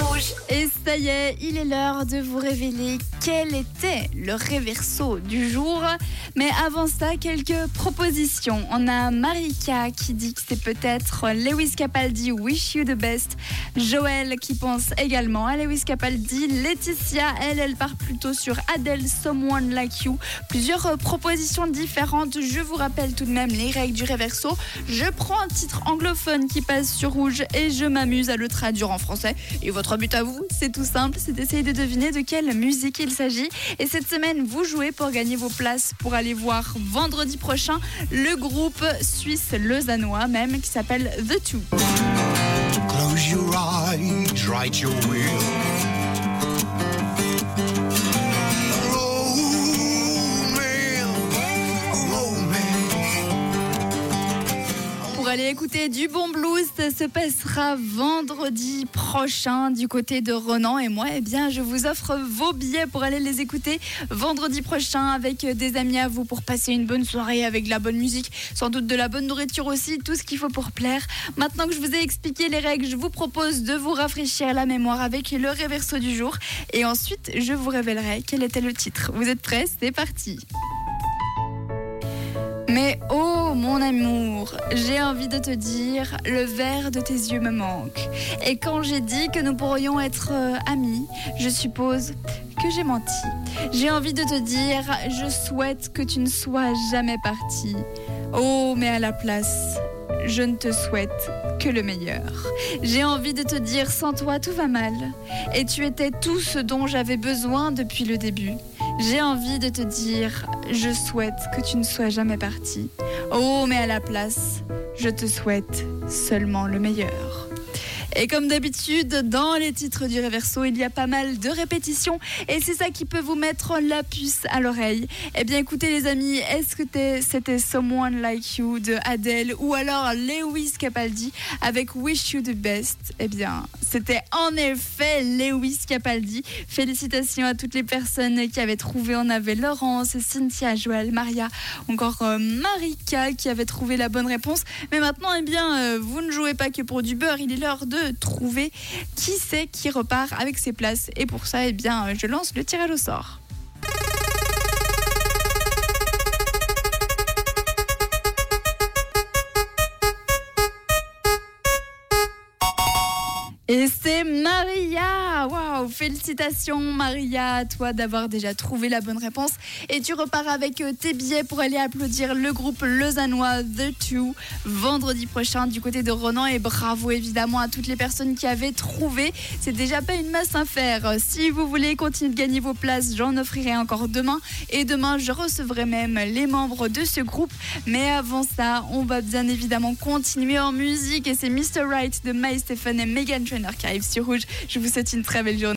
Rouge. Et ça y est, il est l'heure de vous révéler quel était le réverso du jour? Mais avant ça, quelques propositions. On a Marika qui dit que c'est peut-être Lewis Capaldi, Wish You the Best. Joël qui pense également à Lewis Capaldi. Laetitia, elle, elle part plutôt sur Adele, Someone Like You. Plusieurs propositions différentes. Je vous rappelle tout de même les règles du réverso. Je prends un titre anglophone qui passe sur rouge et je m'amuse à le traduire en français. Et votre but à vous, c'est tout simple, c'est d'essayer de deviner de quelle musique il s'agit. Et cette semaine, vous jouez pour gagner vos places pour aller voir vendredi prochain le groupe suisse lausannois même qui s'appelle The Two. Aller écouter du bon blues, ça se passera vendredi prochain du côté de Renan. Et moi, eh bien, je vous offre vos billets pour aller les écouter vendredi prochain avec des amis à vous pour passer une bonne soirée avec de la bonne musique, sans doute de la bonne nourriture aussi, tout ce qu'il faut pour plaire. Maintenant que je vous ai expliqué les règles, je vous propose de vous rafraîchir la mémoire avec le réverso du jour. Et ensuite, je vous révélerai quel était le titre. Vous êtes prêts? C'est parti mais oh mon amour, j'ai envie de te dire, le verre de tes yeux me manque. Et quand j'ai dit que nous pourrions être euh, amis, je suppose que j'ai menti. J'ai envie de te dire, je souhaite que tu ne sois jamais parti. Oh, mais à la place, je ne te souhaite que le meilleur. J'ai envie de te dire, sans toi, tout va mal. Et tu étais tout ce dont j'avais besoin depuis le début. J'ai envie de te dire, je souhaite que tu ne sois jamais parti. Oh, mais à la place, je te souhaite seulement le meilleur. Et comme d'habitude, dans les titres du Reverso, il y a pas mal de répétitions et c'est ça qui peut vous mettre la puce à l'oreille. Eh bien écoutez les amis, est-ce que c'était Someone Like You de Adele ou alors Lewis Capaldi avec Wish You the Best? Eh bien, c'était en effet Lewis Capaldi. Félicitations à toutes les personnes qui avaient trouvé. On avait Laurence, Cynthia, Joël, Maria, encore euh, Marika qui avait trouvé la bonne réponse. Mais maintenant, eh bien, euh, vous ne jouez pas que pour du beurre, il est l'heure de trouver qui c'est qui repart avec ses places. Et pour ça, eh bien, je lance le tirage au sort. Et c'est Maria Félicitations Maria à toi d'avoir déjà trouvé la bonne réponse. Et tu repars avec euh, tes billets pour aller applaudir le groupe lausannois The Two vendredi prochain du côté de Ronan. Et bravo évidemment à toutes les personnes qui avaient trouvé. C'est déjà pas une masse à faire. Si vous voulez continuer de gagner vos places, j'en offrirai encore demain. Et demain, je recevrai même les membres de ce groupe. Mais avant ça, on va bien évidemment continuer en musique. Et c'est Mr. Right de My Stephen et Megan Trainer qui arrive sur Rouge. Je vous souhaite une très belle journée.